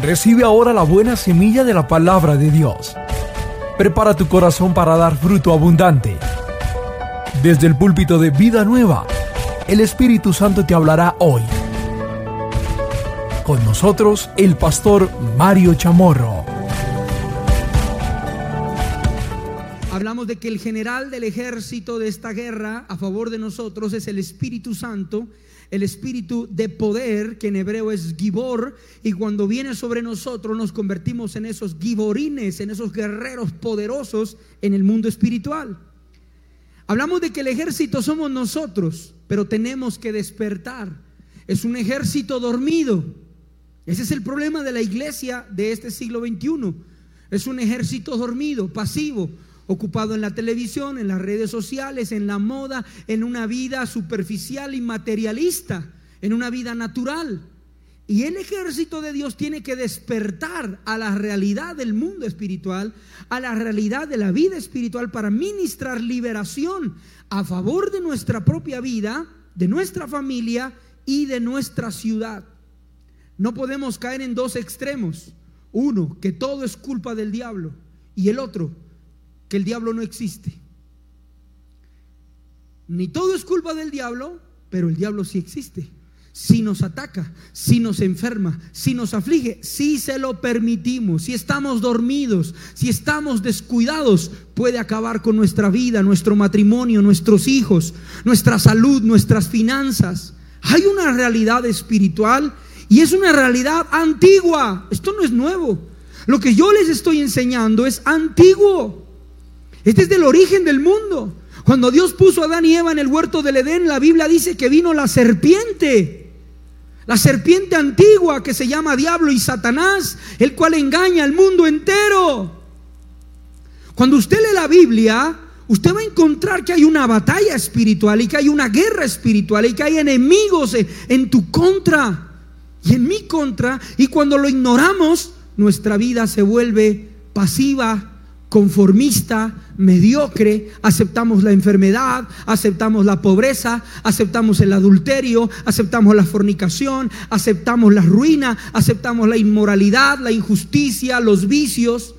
Recibe ahora la buena semilla de la palabra de Dios. Prepara tu corazón para dar fruto abundante. Desde el púlpito de Vida Nueva, el Espíritu Santo te hablará hoy. Con nosotros, el pastor Mario Chamorro. Hablamos de que el general del ejército de esta guerra a favor de nosotros es el Espíritu Santo el espíritu de poder, que en hebreo es gibor, y cuando viene sobre nosotros nos convertimos en esos giborines, en esos guerreros poderosos en el mundo espiritual. Hablamos de que el ejército somos nosotros, pero tenemos que despertar. Es un ejército dormido. Ese es el problema de la iglesia de este siglo XXI. Es un ejército dormido, pasivo, ocupado en la televisión, en las redes sociales, en la moda, en una vida superficial y materialista, en una vida natural. Y el ejército de Dios tiene que despertar a la realidad del mundo espiritual, a la realidad de la vida espiritual para ministrar liberación a favor de nuestra propia vida, de nuestra familia y de nuestra ciudad. No podemos caer en dos extremos. Uno, que todo es culpa del diablo. Y el otro, que el diablo no existe. Ni todo es culpa del diablo, pero el diablo sí existe. Si nos ataca, si nos enferma, si nos aflige, si se lo permitimos, si estamos dormidos, si estamos descuidados, puede acabar con nuestra vida, nuestro matrimonio, nuestros hijos, nuestra salud, nuestras finanzas. Hay una realidad espiritual y es una realidad antigua. Esto no es nuevo. Lo que yo les estoy enseñando es antiguo. Este es del origen del mundo. Cuando Dios puso a Adán y Eva en el huerto del Edén, la Biblia dice que vino la serpiente. La serpiente antigua que se llama diablo y Satanás, el cual engaña al mundo entero. Cuando usted lee la Biblia, usted va a encontrar que hay una batalla espiritual y que hay una guerra espiritual y que hay enemigos en tu contra y en mi contra. Y cuando lo ignoramos, nuestra vida se vuelve pasiva, conformista, mediocre, aceptamos la enfermedad, aceptamos la pobreza, aceptamos el adulterio, aceptamos la fornicación, aceptamos la ruina, aceptamos la inmoralidad, la injusticia, los vicios.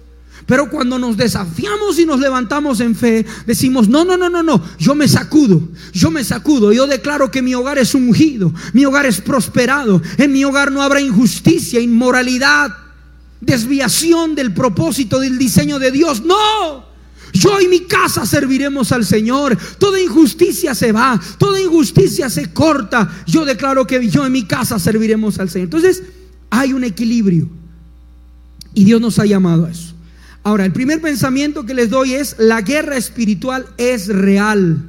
Pero cuando nos desafiamos y nos levantamos en fe, decimos, no, no, no, no, no, yo me sacudo, yo me sacudo, yo declaro que mi hogar es ungido, mi hogar es prosperado, en mi hogar no habrá injusticia, inmoralidad, desviación del propósito, del diseño de Dios. No, yo y mi casa serviremos al Señor. Toda injusticia se va, toda injusticia se corta. Yo declaro que yo y mi casa serviremos al Señor. Entonces, hay un equilibrio. Y Dios nos ha llamado a eso. Ahora, el primer pensamiento que les doy es, la guerra espiritual es real.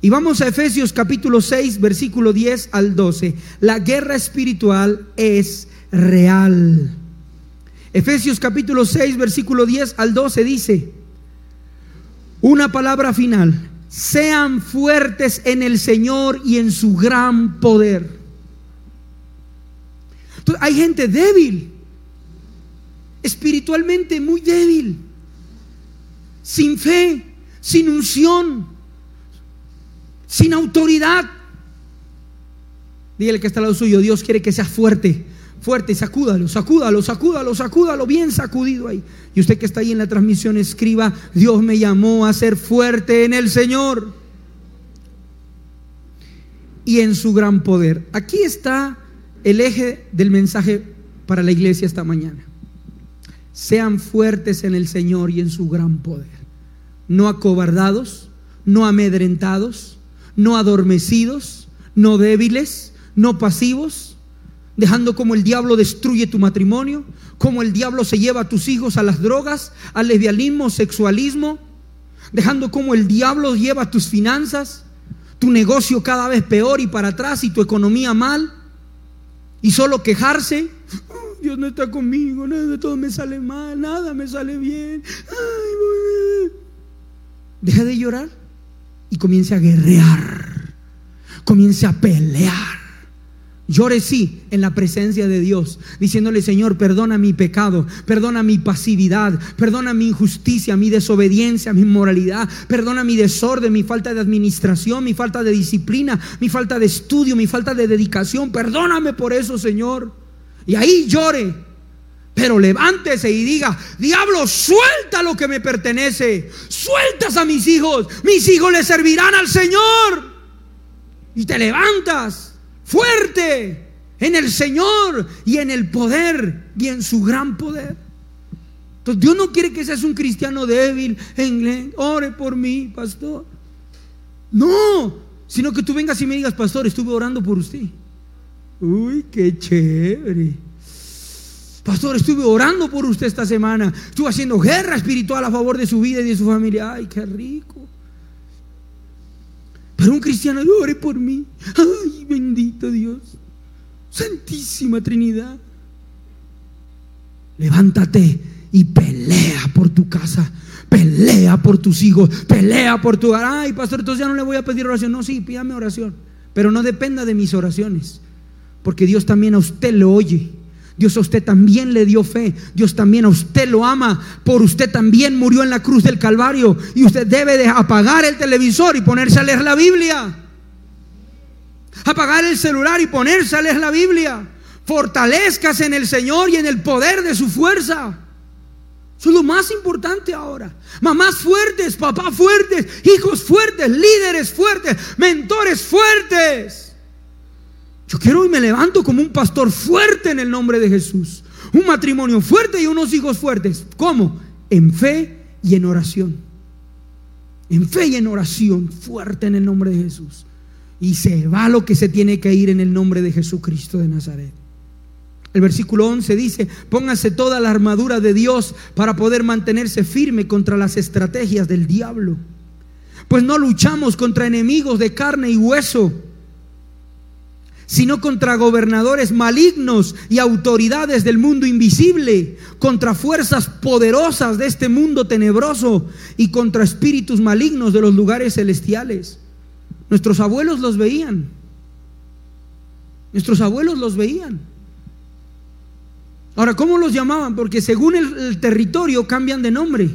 Y vamos a Efesios capítulo 6, versículo 10 al 12. La guerra espiritual es real. Efesios capítulo 6, versículo 10 al 12 dice, una palabra final, sean fuertes en el Señor y en su gran poder. hay gente débil, espiritualmente muy débil, sin fe, sin unción, sin autoridad. Dígale que está al lado suyo, Dios quiere que sea fuerte fuerte, sacúdalo, sacúdalo, sacúdalo, sacúdalo, bien sacudido ahí. Y usted que está ahí en la transmisión, escriba, Dios me llamó a ser fuerte en el Señor y en su gran poder. Aquí está el eje del mensaje para la iglesia esta mañana. Sean fuertes en el Señor y en su gran poder. No acobardados, no amedrentados, no adormecidos, no débiles, no pasivos, dejando como el diablo destruye tu matrimonio, como el diablo se lleva a tus hijos a las drogas, al lesbianismo, sexualismo, dejando como el diablo lleva tus finanzas, tu negocio cada vez peor y para atrás y tu economía mal, y solo quejarse. Dios no está conmigo, nada, todo me sale mal, nada me sale bien. Deja de llorar y comience a guerrear, comience a pelear Llore sí en la presencia de Dios, diciéndole, Señor, perdona mi pecado, perdona mi pasividad, perdona mi injusticia, mi desobediencia, mi inmoralidad, perdona mi desorden, mi falta de administración, mi falta de disciplina, mi falta de estudio, mi falta de dedicación. Perdóname por eso, Señor. Y ahí llore. Pero levántese y diga, diablo, suelta lo que me pertenece. Sueltas a mis hijos. Mis hijos le servirán al Señor. Y te levantas fuerte en el Señor y en el poder y en su gran poder. Entonces Dios no quiere que seas un cristiano débil. En, ore por mí, pastor. No, sino que tú vengas y me digas, pastor, estuve orando por usted. Uy, qué chévere. Pastor, estuve orando por usted esta semana. Estuve haciendo guerra espiritual a favor de su vida y de su familia. Ay, qué rico. Pero un cristiano, ore por mí. Ay, bendito Dios. Santísima Trinidad. Levántate y pelea por tu casa. Pelea por tus hijos. Pelea por tu... Ay, pastor, entonces ya no le voy a pedir oración. No, sí, pídame oración. Pero no dependa de mis oraciones. Porque Dios también a usted lo oye. Dios a usted también le dio fe. Dios también a usted lo ama. Por usted también murió en la cruz del Calvario. Y usted debe de apagar el televisor y ponerse a leer la Biblia. Apagar el celular y ponerse a leer la Biblia. Fortalezcas en el Señor y en el poder de su fuerza. Eso es lo más importante ahora. Mamás fuertes, papás fuertes, hijos fuertes, líderes fuertes, mentores fuertes. Yo quiero y me levanto como un pastor fuerte en el nombre de Jesús. Un matrimonio fuerte y unos hijos fuertes. ¿Cómo? En fe y en oración. En fe y en oración fuerte en el nombre de Jesús. Y se va lo que se tiene que ir en el nombre de Jesucristo de Nazaret. El versículo 11 dice, póngase toda la armadura de Dios para poder mantenerse firme contra las estrategias del diablo. Pues no luchamos contra enemigos de carne y hueso sino contra gobernadores malignos y autoridades del mundo invisible, contra fuerzas poderosas de este mundo tenebroso y contra espíritus malignos de los lugares celestiales. Nuestros abuelos los veían. Nuestros abuelos los veían. Ahora, ¿cómo los llamaban? Porque según el, territorio cambian de nombre.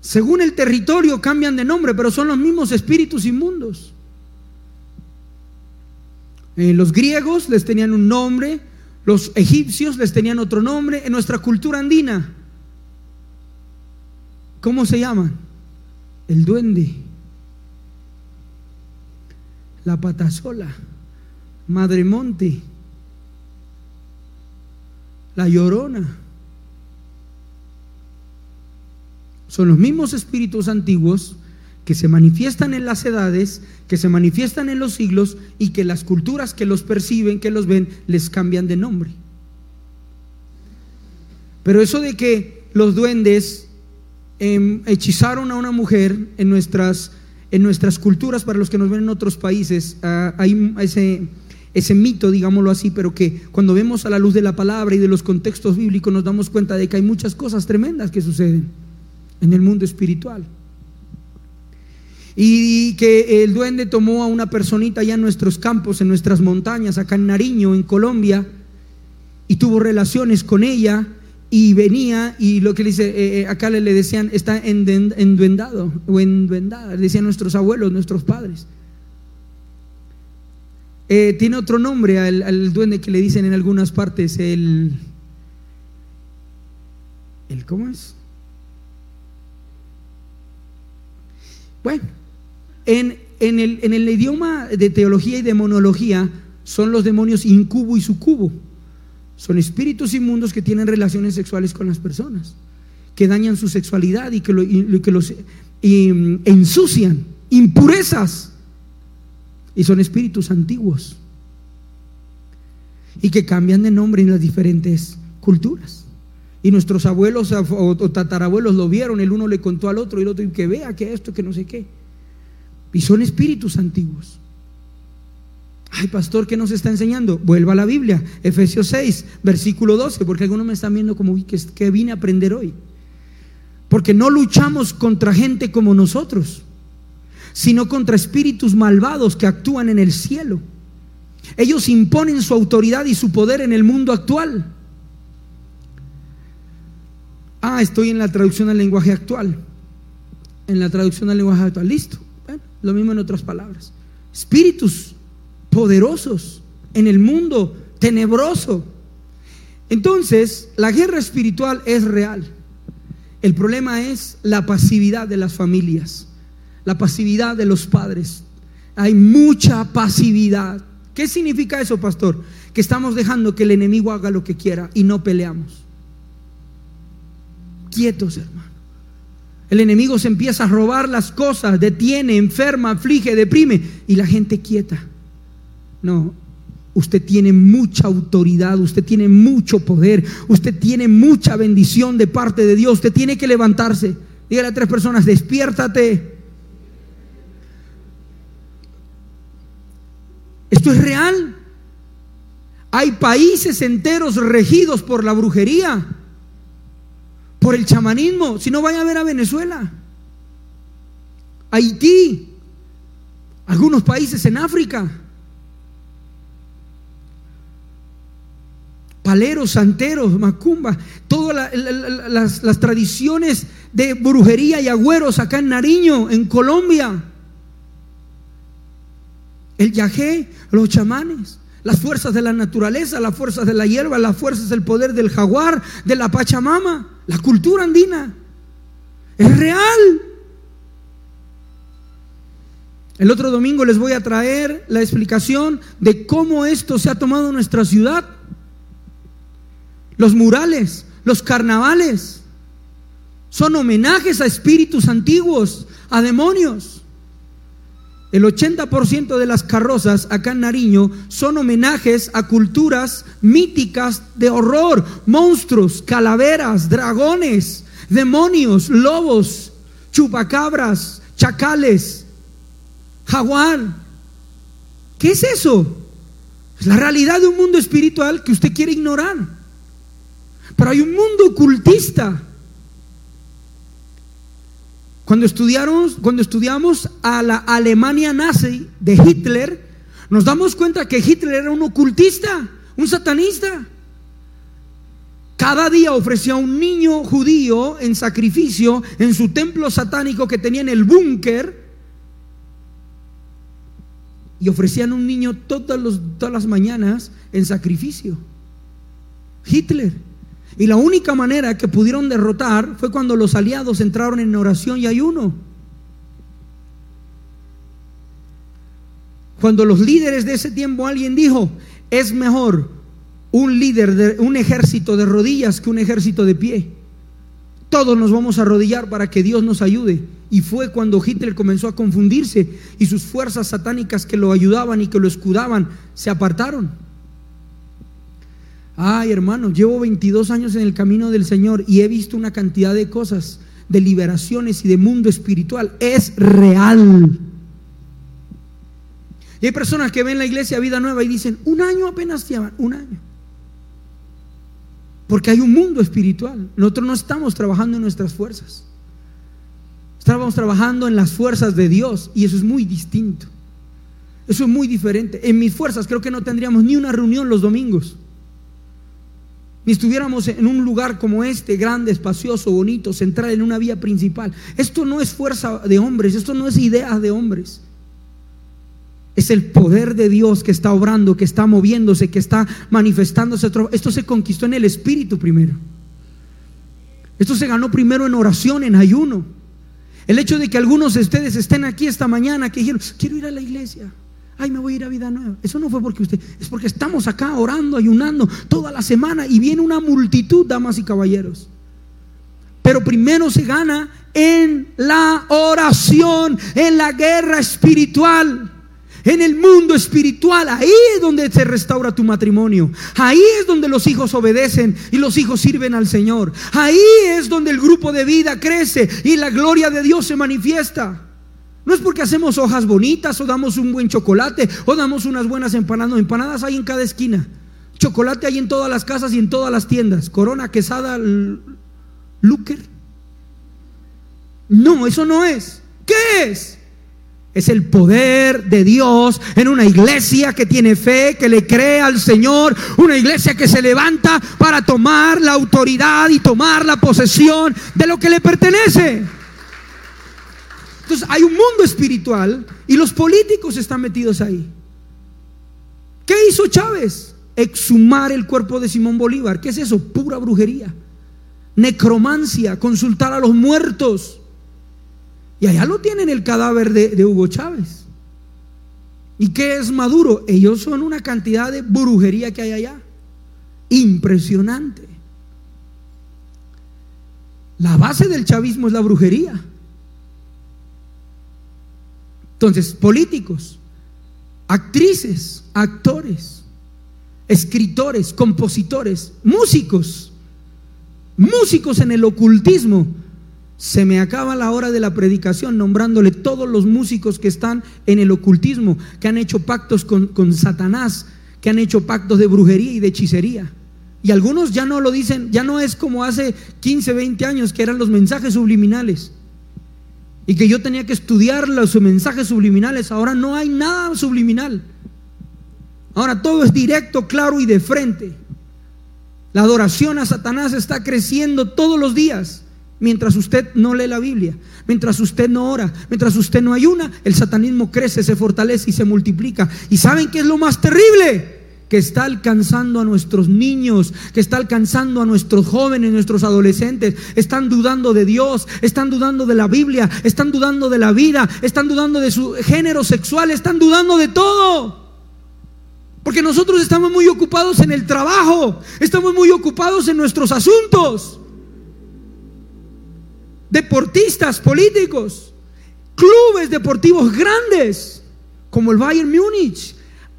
Según el territorio cambian de nombre, pero son los mismos espíritus inmundos. Eh, los griegos les tenían un nombre, los egipcios les tenían otro nombre. En nuestra cultura andina, ¿cómo se llaman? El duende, la patasola, madre monte, la llorona. Son los mismos espíritus antiguos que se manifiestan en las edades, que se manifiestan en los siglos y que las culturas que los perciben, que los ven, les cambian de nombre. Pero eso de que los duendes em, hechizaron a una mujer en nuestras, en nuestras culturas, para los que nos ven en otros países, ah, hay ese, ese mito, digámoslo así, pero que cuando vemos a la luz de la palabra y de los contextos bíblicos nos damos cuenta de que hay muchas cosas tremendas que suceden en el mundo espiritual. Y que el duende tomó a una personita allá en nuestros campos, en nuestras montañas, acá en Nariño, en Colombia, y tuvo relaciones con ella y venía y lo que le dice, eh, eh, acá le, decían, está enduendado o enduendada, decían nuestros abuelos, nuestros padres. Eh, tiene otro nombre al, al, duende que le dicen en algunas partes, el, el ¿cómo es? Bueno, en, el, idioma de teología y demonología son los demonios incubo y sucubo. Son espíritus inmundos que tienen relaciones sexuales con las personas, que dañan su sexualidad y que, los ensucian, impurezas. Y son espíritus antiguos y que cambian de nombre en las diferentes culturas. Y nuestros abuelos o, tatarabuelos lo vieron, el uno le contó al otro y el otro, que vea que esto, que no sé qué. Y son espíritus antiguos. Ay, pastor, ¿qué nos está enseñando? Vuelva a la Biblia, Efesios 6, versículo 12, porque algunos me están viendo como que, que vine a aprender hoy. Porque no luchamos contra gente como nosotros, sino contra espíritus malvados que actúan en el cielo. Ellos imponen su autoridad y su poder en el mundo actual. Ah, estoy en la traducción al lenguaje actual. En la traducción al lenguaje actual. Listo. Lo mismo en otras palabras. Espíritus poderosos en el mundo tenebroso. Entonces, la guerra espiritual es real. El problema es la pasividad de las familias, la pasividad de los padres. Hay mucha pasividad. ¿Qué significa eso, pastor? Que estamos dejando que el enemigo haga lo que quiera y no peleamos. Quietos, hermano. El enemigo se empieza a robar las cosas, detiene, enferma, aflige, deprime y la gente quieta. No, usted tiene mucha autoridad, usted tiene mucho poder, usted tiene mucha bendición de parte de Dios, usted tiene que levantarse. Dígale a tres personas, despiértate. Esto es real. Hay países enteros regidos por la brujería, por el chamanismo. Si no, vaya a ver a Venezuela, Haití, algunos países en África. paleros, santeros, macumba, todas las, las, tradiciones de brujería y agüeros acá en Nariño, en Colombia. El yajé, los chamanes, las fuerzas de la naturaleza, las fuerzas de la hierba, las fuerzas del poder del jaguar, de la pachamama, la cultura andina. Es real. El otro domingo les voy a traer la explicación de cómo esto se ha tomado nuestra ciudad los murales, los carnavales. Son homenajes a espíritus antiguos, a demonios. El 80% de las carrozas acá en Nariño son homenajes a culturas míticas de horror, monstruos, calaveras, dragones, demonios, lobos, chupacabras, chacales, jaguar. ¿Qué es eso? Es la realidad de un mundo espiritual que usted quiere ignorar. Pero hay un mundo ocultista. Cuando estudiamos, cuando estudiamos a la Alemania nazi de Hitler, nos damos cuenta que Hitler era un ocultista, un satanista. Cada día ofrecía a un niño judío en sacrificio en su templo satánico que tenía en el búnker. Y ofrecían un niño todas, todas las mañanas en sacrificio. Hitler. Y la única manera que pudieron derrotar fue cuando los aliados entraron en oración y ayuno. Cuando los líderes de ese tiempo alguien dijo, es mejor un líder de un ejército de rodillas que un ejército de pie. Todos nos vamos a arrodillar para que Dios nos ayude. Y fue cuando Hitler comenzó a confundirse y sus fuerzas satánicas que lo ayudaban y que lo escudaban se apartaron. Ay, hermano, llevo 22 años en el camino del Señor y he visto una cantidad de cosas, de liberaciones y de mundo espiritual. Es real. Y hay personas que ven la iglesia Vida Nueva y dicen, un año apenas llevan, un año. Porque hay un mundo espiritual. Nosotros no estamos trabajando en nuestras fuerzas. Estamos trabajando en las fuerzas de Dios y eso es muy distinto. Eso es muy diferente. En mis fuerzas creo que no tendríamos ni una reunión los domingos estuviéramos en un lugar como este, grande, espacioso, bonito, central, en una vía principal. Esto no es fuerza de hombres, esto no es idea de hombres. Es el poder de Dios que está obrando, que está moviéndose, que está manifestándose. Esto se conquistó en el Espíritu primero. Esto se ganó primero en oración, en ayuno. El hecho de que algunos de ustedes estén aquí esta mañana, que dijeron, quiero ir a la iglesia ay, me voy a ir a vida nueva. Eso no fue porque usted, es porque estamos acá orando, ayunando toda la semana y viene una multitud, damas y caballeros. Pero primero se gana en la oración, en la guerra espiritual. En el mundo espiritual, ahí es donde se restaura tu matrimonio. Ahí es donde los hijos obedecen y los hijos sirven al Señor. Ahí es donde el grupo de vida crece y la gloria de Dios se manifiesta. No es porque hacemos hojas bonitas o damos un buen chocolate o damos unas buenas empanadas. empanadas hay en cada esquina. Chocolate hay en todas las casas y en todas las tiendas. Corona, quesada, Luker. No, eso no es. ¿Qué es? Es el poder de Dios en una iglesia que tiene fe, que le cree al Señor, una iglesia que se levanta para tomar la autoridad y tomar la posesión de lo que le pertenece. Entonces hay un mundo espiritual y los políticos están metidos ahí. ¿Qué hizo Chávez? exhumar el cuerpo de Simón Bolívar. ¿Qué es eso? Pura brujería. Necromancia, consultar a los muertos. Y allá lo tienen el cadáver de, de Hugo Chávez. ¿Y qué es Maduro? Ellos son una cantidad de brujería que hay allá. Impresionante. La base del chavismo es la brujería. Entonces, políticos, actrices, actores, escritores, compositores, músicos, músicos en el ocultismo. Se me acaba la hora de la predicación nombrándole todos los músicos que están en el ocultismo, que han hecho pactos con, con Satanás, que han hecho pactos de brujería y de hechicería. Y algunos ya no lo dicen, ya no es como hace 15, 20 años que eran los mensajes subliminales. Y que yo tenía que estudiar los mensajes subliminales. Ahora no hay nada subliminal. Ahora todo es directo, claro y de frente. La adoración a Satanás está creciendo todos los días. Mientras usted no lee la Biblia, mientras usted no ora, mientras usted no ayuna, el satanismo crece, se fortalece y se multiplica. ¿Y saben qué es lo más terrible? Que está alcanzando a nuestros niños, que está alcanzando a nuestros jóvenes, nuestros adolescentes. Están dudando de Dios, están dudando de la Biblia, están dudando de la vida, están dudando de su género sexual, están dudando de todo. Porque nosotros estamos muy ocupados en el trabajo, estamos muy ocupados en nuestros asuntos. Deportistas, políticos, clubes deportivos grandes, como el Bayern Múnich,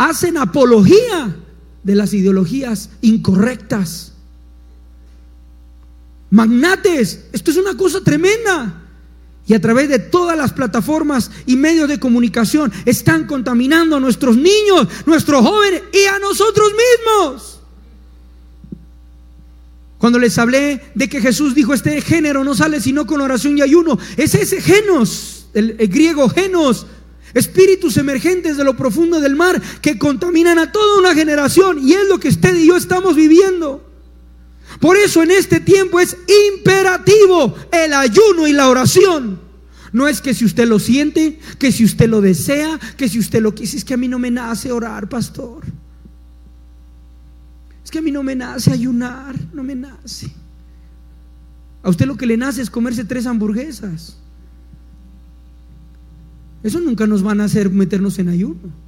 hacen apología de las ideologías incorrectas. Magnates, esto es una cosa tremenda. Y a través de todas las plataformas y medios de comunicación están contaminando a nuestros niños, nuestros jóvenes y a nosotros mismos. Cuando les hablé de que Jesús dijo, este género no sale sino con oración y ayuno, es ese genos, el, el griego genos, espíritus emergentes de lo profundo del mar que contaminan a toda una generación y es lo que usted y yo estamos viviendo. Por eso en este tiempo es imperativo el ayuno y la oración. No es que si usted lo siente, que si usted lo desea, que si usted lo quiere, es que a mí no me nace orar, pastor. Es que a mí no me nace ayunar, no me nace. A usted lo que le nace es comerse tres hamburguesas. Eso nunca nos van a hacer meternos en ayuno.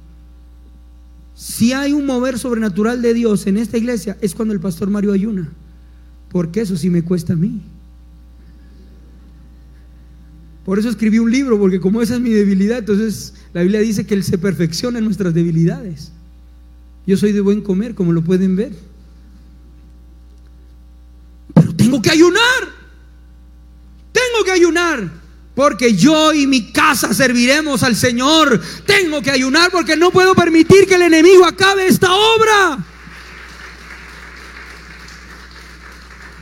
Si hay un mover sobrenatural de Dios en esta iglesia, es cuando el pastor Mario ayuna. Porque eso sí me cuesta a mí. Por eso escribí un libro, porque como esa es mi debilidad, entonces la Biblia dice que Él se perfecciona en nuestras debilidades. Yo soy de buen comer, como lo pueden ver. Pero tengo que ayunar. Tengo que ayunar. Porque yo y mi casa serviremos al Señor. Tengo que ayunar porque no puedo permitir que el enemigo acabe esta obra.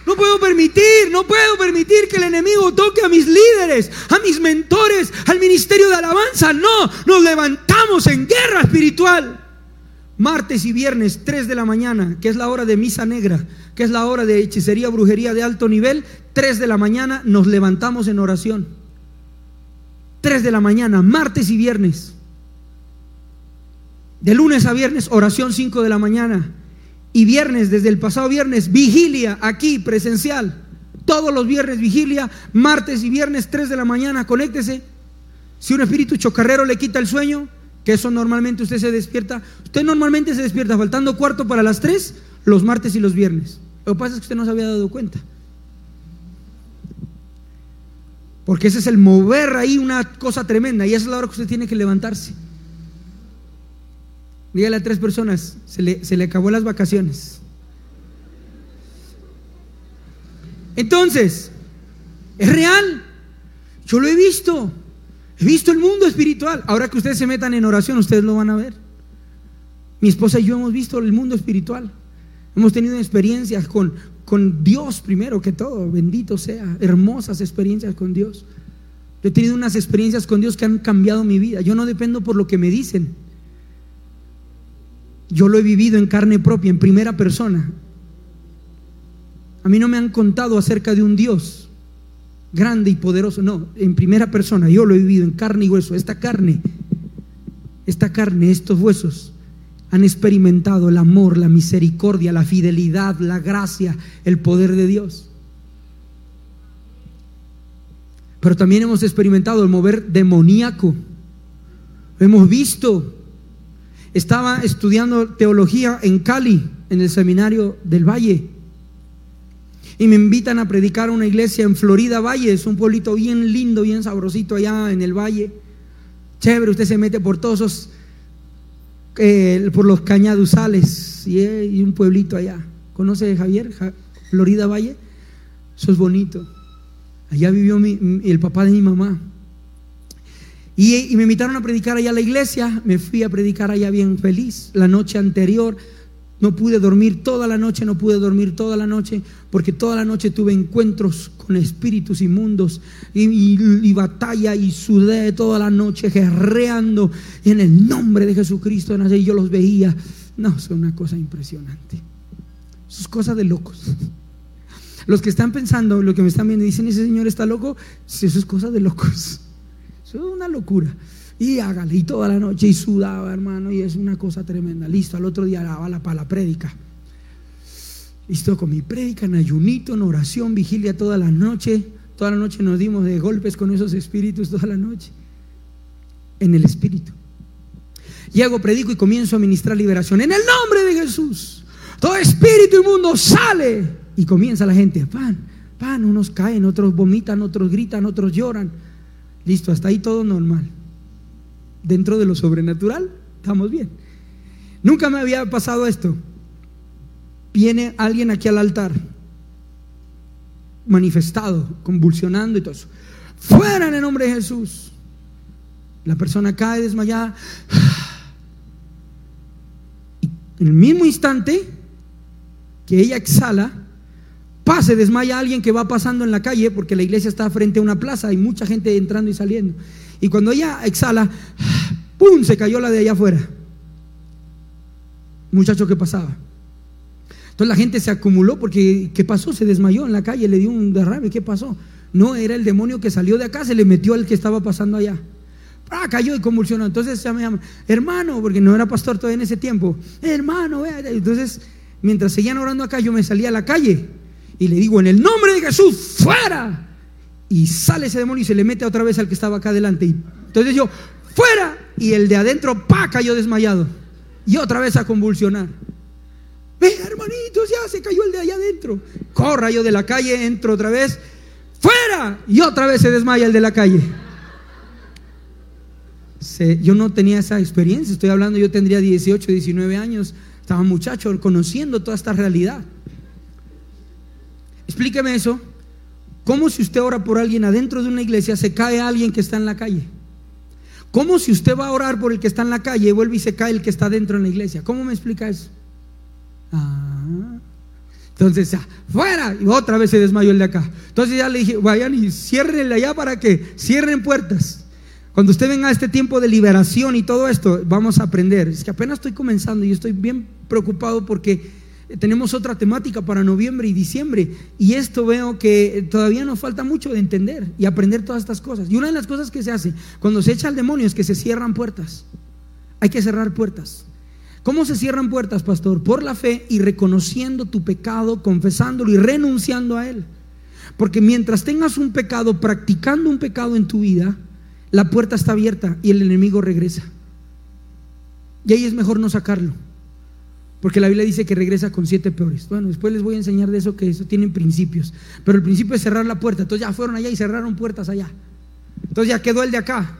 No puedo permitir, no puedo permitir que el enemigo toque a mis líderes, a mis mentores, al ministerio de alabanza. No, nos levantamos en guerra espiritual. Martes y viernes, 3 de la mañana, que es la hora de misa negra, que es la hora de hechicería, brujería de alto nivel, 3 de la mañana nos levantamos en oración. 3 de la mañana, martes y viernes. De lunes a viernes, oración 5 de la mañana. Y viernes, desde el pasado viernes, vigilia aquí, presencial. Todos los viernes, vigilia. Martes y viernes, 3 de la mañana, conéctese. Si un espíritu chocarrero le quita el sueño, que eso normalmente usted se despierta. Usted normalmente se despierta faltando cuarto para las 3, los martes y los viernes. Lo que pasa es que usted no se había dado cuenta. Porque ese es el mover ahí una cosa tremenda y esa es la hora que usted tiene que levantarse. Dígale a tres personas, se le, se le acabó las vacaciones. Entonces, es real. Yo lo he visto. He visto el mundo espiritual. Ahora que ustedes se metan en oración, ustedes lo van a ver. Mi esposa y yo hemos visto el mundo espiritual. Hemos tenido experiencias con, con Dios primero que todo, bendito sea, hermosas experiencias con Dios. Yo he tenido unas experiencias con Dios que han cambiado mi vida. Yo no dependo por lo que me dicen. Yo lo he vivido en carne propia, en primera persona. A mí no me han contado acerca de un Dios grande y poderoso, no, en primera persona. Yo lo he vivido en carne y hueso. Esta carne, esta carne, estos huesos han experimentado el amor, la misericordia, la fidelidad, la gracia, el poder de Dios. Pero también hemos experimentado el mover demoníaco. Hemos visto. Estaba estudiando teología en Cali, en el seminario del Valle. Y me invitan a predicar a una iglesia en Florida Valle. Es un pueblito bien lindo, bien sabrosito allá en el Valle. Chévere, usted se mete por todos esos, eh, por los cañaduzales eh, y un pueblito allá. ¿Conoce Javier? Florida Valle. Eso es bonito. Allá vivió el papá de mi mamá. Y, me invitaron a predicar allá a la iglesia. Me fui a predicar allá bien feliz. La noche anterior no pude dormir toda la noche, no pude dormir toda la noche, porque toda la noche tuve encuentros con espíritus inmundos y, batalla y sudé toda la noche guerreando en el nombre de Jesucristo. Y yo los veía. No, es una cosa impresionante. Es cosa de locos. Los que están pensando, lo que me están viendo, dicen, ese señor está loco, eso es cosa de locos. Eso es una locura. Y hágale, y toda la noche, y sudaba, hermano, y es una cosa tremenda. Listo, al otro día la para la prédica. Listo, con mi prédica, en ayunito, en oración, vigilia toda la noche. Toda la noche nos dimos de golpes con esos espíritus, toda la noche. En el espíritu. Llego, predico y comienzo a ministrar liberación. En el nombre de Jesús. Todo espíritu inmundo sale y comienza la gente, pan, pan, unos caen, otros vomitan, otros gritan, otros lloran. Listo, hasta ahí todo normal. Dentro de lo sobrenatural, estamos bien. Nunca me había pasado esto. Viene alguien aquí al altar, manifestado, convulsionando y todo eso. Fuera en el nombre de Jesús. La persona cae desmayada. Y en el mismo instante que ella exhala, pase, desmaya a alguien que va pasando en la calle, porque la iglesia está frente a una plaza, hay mucha gente entrando y saliendo. Y cuando ella exhala, ¡pum! se cayó la de allá afuera. Muchacho que pasaba. Entonces la gente se acumuló porque, ¿qué pasó? Se desmayó en la calle, le dio un derrame, ¿qué pasó? No, era el demonio que salió de acá, se le metió al que estaba pasando allá. Ah, cayó y convulsionó. Entonces ya me llama, hermano, porque no era pastor todavía en ese tiempo. Hermano, entonces mientras seguían orando acá, yo me salía a la calle y le digo, en el nombre de Jesús, fuera. Y sale ese demonio y se le mete otra vez al que estaba acá adelante. Y entonces yo, fuera. Y el de adentro, pa, cayó desmayado. Y otra vez a convulsionar. Ve, hermanitos, ya se cayó el de allá adentro. Corra yo de la calle, entro otra vez. ¡Fuera! Y otra vez se desmaya el de la calle. yo no tenía esa experiencia, estoy hablando, yo tendría 18, 19 años, estaba muchacho conociendo toda esta realidad. Explíqueme eso. ¿Cómo si usted ora por alguien adentro de una iglesia se cae alguien que está en la calle? ¿Cómo si usted va a orar por el que está en la calle y vuelve y se cae el que está dentro en la iglesia? ¿Cómo me explica eso? Ah. Entonces, ya, fuera. Y otra vez se desmayó el de acá. Entonces ya le dije, vayan y ciérrenle allá para que cierren puertas. Cuando usted venga a este tiempo de liberación y todo esto, vamos a aprender. Es que apenas estoy comenzando y estoy bien preocupado porque tenemos otra temática para noviembre y diciembre. Y esto veo que todavía nos falta mucho de entender y aprender todas estas cosas. Y una de las cosas que se hace cuando se echa al demonio es que se cierran puertas. Hay que cerrar puertas. ¿Cómo se cierran puertas, pastor? Por la fe y reconociendo tu pecado, confesándolo y renunciando a él. Porque mientras tengas un pecado, practicando un pecado en tu vida, la puerta está abierta y el enemigo regresa. Y ahí es mejor no sacarlo. Porque la Biblia dice que regresa con siete peores. Bueno, después les voy a enseñar de eso, que eso tienen principios. Pero el principio es cerrar la puerta. Entonces ya fueron allá y cerraron puertas allá. Entonces ya quedó el de acá.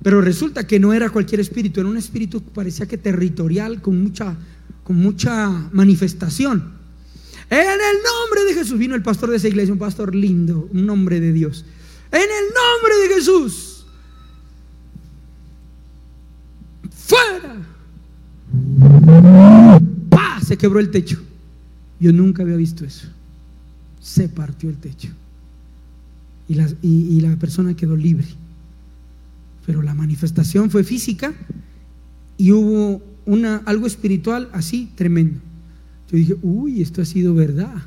Pero resulta que no era cualquier espíritu, era un espíritu que parecía que territorial, con mucha, con mucha manifestación. En el nombre de Jesús vino el pastor de esa iglesia, un pastor lindo, un nombre de Dios. En el nombre de Jesús. Fuera Se quebró el techo. Yo nunca había visto eso. Se partió el techo. Y la, y, la persona quedó libre. Pero la manifestación fue física y hubo una, algo espiritual así tremendo. Yo dije, uy, esto ha sido verdad.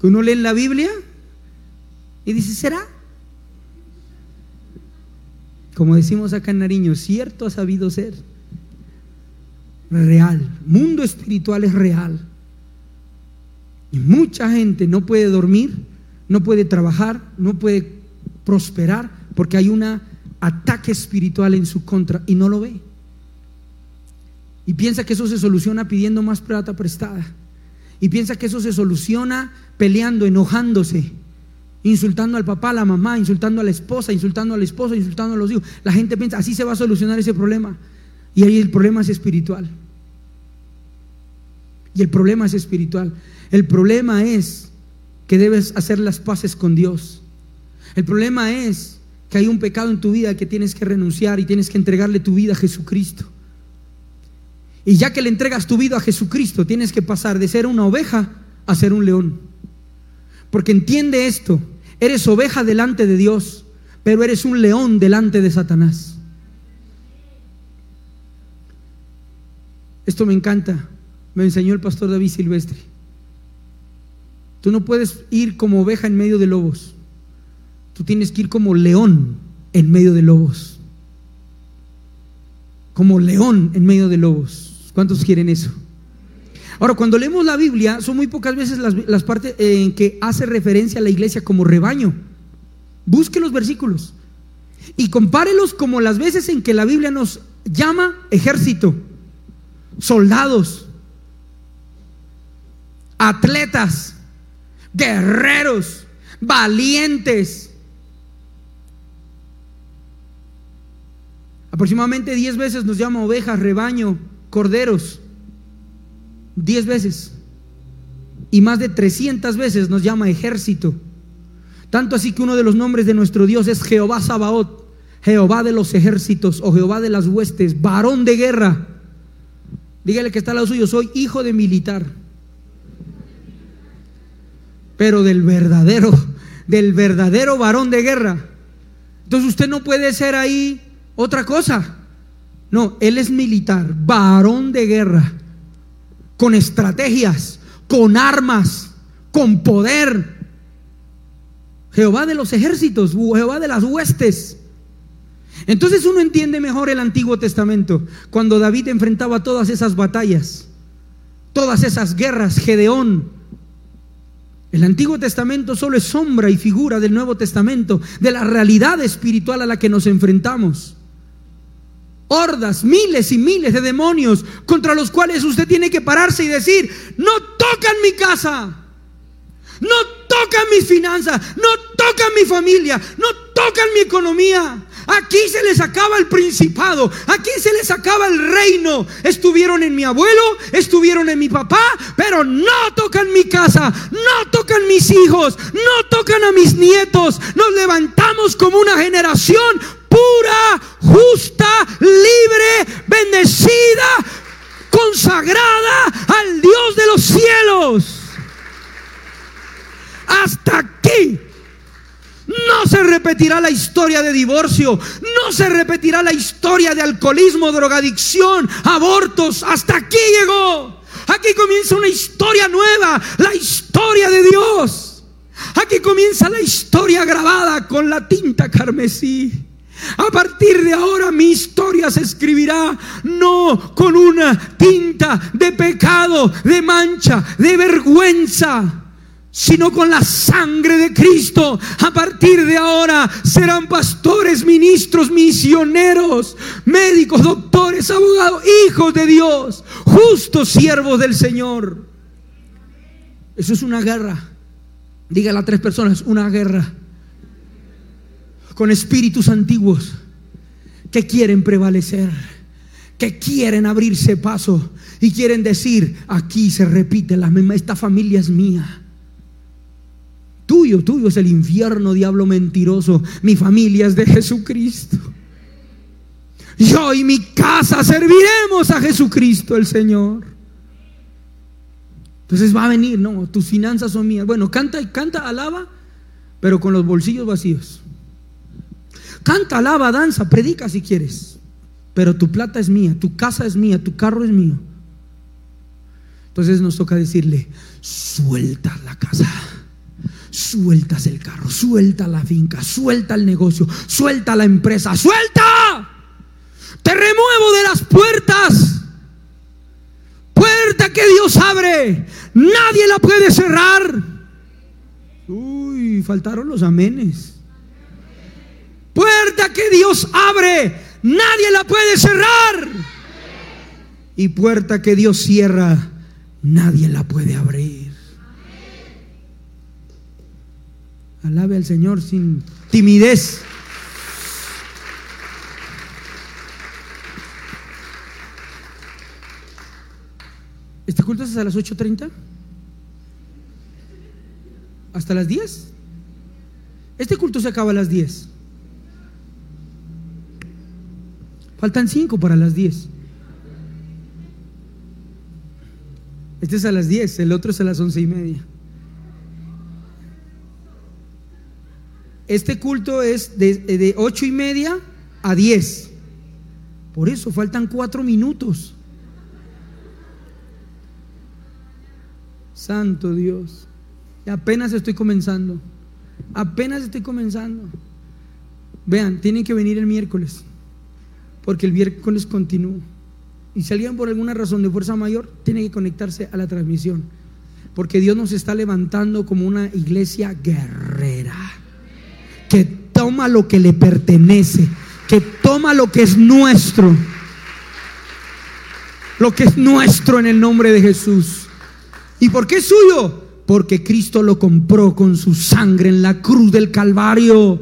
Que uno lee en la Biblia y dice, ¿será? Como decimos acá en Nariño, cierto ha sabido ser. Real. Mundo espiritual es real. Y mucha gente no puede dormir, no puede trabajar, no puede prosperar porque hay un ataque espiritual en su contra y no lo ve. Y piensa que eso se soluciona pidiendo más plata prestada. Y piensa que eso se soluciona peleando, enojándose, insultando al papá, a la mamá, insultando a la esposa, insultando al esposo, insultando a los hijos. La gente piensa, así se va a solucionar ese problema. Y ahí el problema es espiritual. Y el problema es espiritual. El problema es que debes hacer las paces con Dios. El problema es que hay un pecado en tu vida que tienes que renunciar y tienes que entregarle tu vida a Jesucristo. Y ya que le entregas tu vida a Jesucristo, tienes que pasar de ser una oveja a ser un león. Porque entiende esto, eres oveja delante de Dios, pero eres un león delante de Satanás. Esto me encanta, me enseñó el pastor David Silvestre. Tú no puedes ir como oveja en medio de lobos. Tú tienes que ir como león en medio de lobos. Como león en medio de lobos. ¿Cuántos quieren eso? Ahora, cuando leemos la Biblia, son muy pocas veces las, partes en que hace referencia a la iglesia como rebaño. Busque los versículos y compárelos como las veces en que la Biblia nos llama ejército, soldados, atletas, guerreros, valientes. Aproximadamente 10 veces nos llama ovejas, rebaño, corderos. Diez veces. Y más de 300 veces nos llama ejército. Tanto así que uno de los nombres de nuestro Dios es Jehová Sabaoth, Jehová de los ejércitos o Jehová de las huestes, varón de guerra. Dígale que está al lado suyo, soy hijo de militar. Pero del verdadero, del verdadero varón de guerra. Entonces usted no puede ser ahí otra cosa. No, él es militar, varón de guerra, con estrategias, con armas, con poder. Jehová de los ejércitos, Jehová de las huestes. Entonces uno entiende mejor el Antiguo Testamento, cuando David enfrentaba todas esas batallas, todas esas guerras, Gedeón. El Antiguo Testamento solo es sombra y figura del Nuevo Testamento, de la realidad espiritual a la que nos enfrentamos. Hordas, miles y miles de demonios contra los cuales usted tiene que pararse y decir, no tocan mi casa, no tocan mis finanzas, no tocan mi familia, no tocan mi economía. Aquí se les acaba el principado, aquí se les acaba el reino. Estuvieron en mi abuelo, estuvieron en mi papá, pero no tocan mi casa, no tocan mis hijos, no tocan a mis nietos. Nos levantamos como una generación pura, justa, libre, bendecida, consagrada al Dios de los cielos. Hasta aquí no se repetirá la historia de divorcio, no se repetirá la historia de alcoholismo, drogadicción, abortos. Hasta aquí llegó. Aquí comienza una historia nueva, la historia de Dios. Aquí comienza la historia grabada con la tinta carmesí. A partir de ahora mi historia se escribirá no con una tinta de pecado, de mancha, de vergüenza sino con la sangre de Cristo. A partir de ahora serán pastores, ministros, misioneros, médicos, doctores, abogados, hijos de Dios, justos siervos del Señor. Eso es una guerra. Dígale a tres personas, una guerra con espíritus antiguos que quieren prevalecer, que quieren abrirse paso y quieren decir, aquí se repite la misma, esta familia es mía. Tuyo, tuyo es el infierno, diablo mentiroso. Mi familia es de Jesucristo. Yo y mi casa serviremos a Jesucristo el Señor. Entonces va a venir, no, tus finanzas son mías. Bueno, canta y canta, alaba, pero con los bolsillos vacíos. Canta, alaba, danza, predica si quieres. Pero tu plata es mía, tu casa es mía, tu carro es mío. Entonces nos toca decirle, suelta la casa, sueltas el carro, suelta la finca, suelta el negocio, suelta la empresa, suelta. Te remuevo de las puertas. Dios abre, nadie la puede cerrar. Uy, faltaron los amenes. Puerta que Dios abre, nadie la puede cerrar. Y puerta que Dios cierra, nadie la puede abrir. Alabe al Señor sin timidez. ¿Este culto es a las 8.30? ¿Hasta las 10? Este culto se acaba a las 10. Faltan 5 para las 10. Este es a las 10, el otro es a las 11 y media. Este culto es de, 8 y media a 10. Por eso faltan 4 minutos. Santo Dios. Y apenas estoy comenzando. Apenas estoy comenzando. Vean, tienen que venir el miércoles. Porque el miércoles continúa. Y si alguien por alguna razón de fuerza mayor, tiene que conectarse a la transmisión. Porque Dios nos está levantando como una iglesia guerrera. Toma lo que le pertenece. Que toma lo que es nuestro. Lo que es nuestro en el nombre de Jesús. ¿Y por qué es suyo? Porque Cristo lo compró con su sangre en la cruz del Calvario.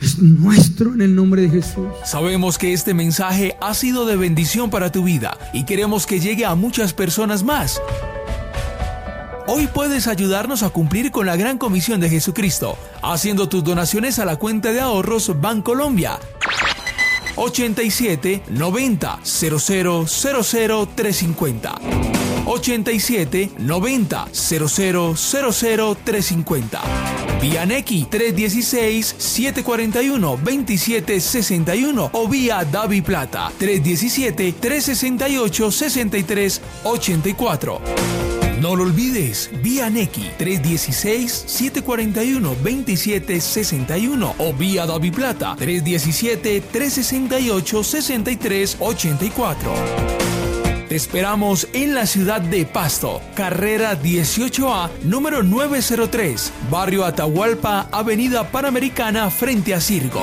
Es nuestro en el nombre de Jesús. Sabemos que este mensaje ha sido de bendición para tu vida y queremos que llegue a muchas personas más. Hoy puedes ayudarnos a cumplir con la gran comisión de Jesucristo, haciendo tus donaciones a la cuenta de ahorros Bancolombia 87 90 00 00 350. 87 90 00 00 350. Vía Neki 316 741 27 61 o vía Davi Plata 317 368 63 84. No lo olvides, vía Neki 316-741-2761 o vía Davi Plata 317-368-6384. Te esperamos en la ciudad de Pasto, carrera 18A, número 903, barrio Atahualpa, avenida Panamericana, frente a Circo.